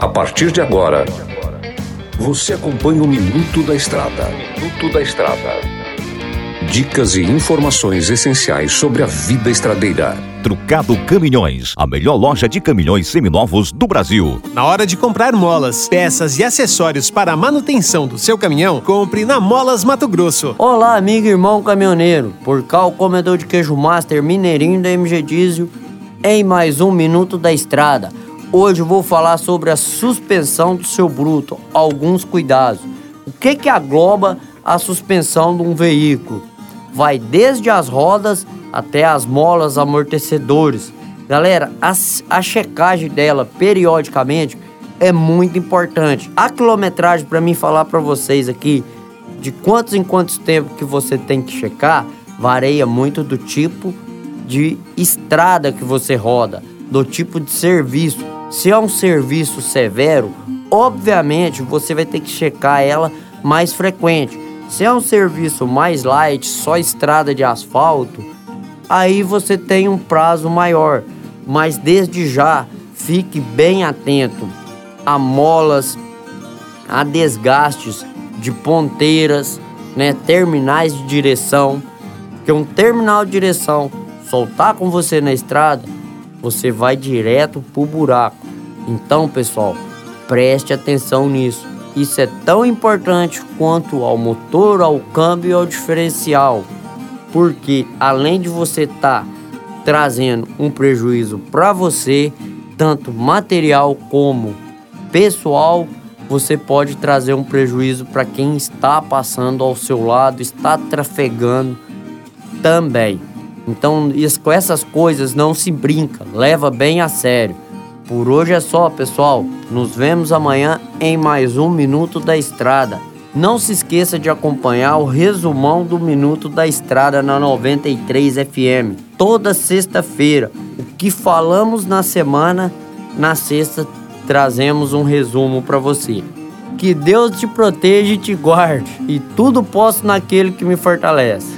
A partir de agora, você acompanha o Minuto da Estrada. Minuto da Estrada. Dicas e informações essenciais sobre a vida estradeira. Trucado Caminhões, a melhor loja de caminhões seminovos do Brasil. Na hora de comprar molas, peças e acessórios para a manutenção do seu caminhão, compre na Molas Mato Grosso. Olá, amigo e irmão caminhoneiro. Por cá, o comedor de queijo master mineirinho da MG Diesel em mais um Minuto da Estrada. Hoje eu vou falar sobre a suspensão do seu bruto, alguns cuidados. O que que agloba a suspensão de um veículo? Vai desde as rodas até as molas amortecedores. Galera, a, a checagem dela periodicamente é muito importante. A quilometragem para mim falar para vocês aqui de quantos em quantos tempo que você tem que checar varia muito do tipo de estrada que você roda, do tipo de serviço. Se é um serviço severo, obviamente você vai ter que checar ela mais frequente. Se é um serviço mais light, só estrada de asfalto, aí você tem um prazo maior. Mas desde já, fique bem atento a molas, a desgastes de ponteiras, né, terminais de direção, que um terminal de direção soltar com você na estrada, você vai direto pro buraco. Então, pessoal, preste atenção nisso. Isso é tão importante quanto ao motor, ao câmbio e ao diferencial. Porque além de você estar tá trazendo um prejuízo para você, tanto material como pessoal, você pode trazer um prejuízo para quem está passando ao seu lado, está trafegando também. Então, com essas coisas não se brinca, leva bem a sério. Por hoje é só, pessoal. Nos vemos amanhã em mais um Minuto da Estrada. Não se esqueça de acompanhar o resumão do Minuto da Estrada na 93 FM. Toda sexta-feira. O que falamos na semana, na sexta trazemos um resumo para você. Que Deus te proteja e te guarde. E tudo posso naquele que me fortalece.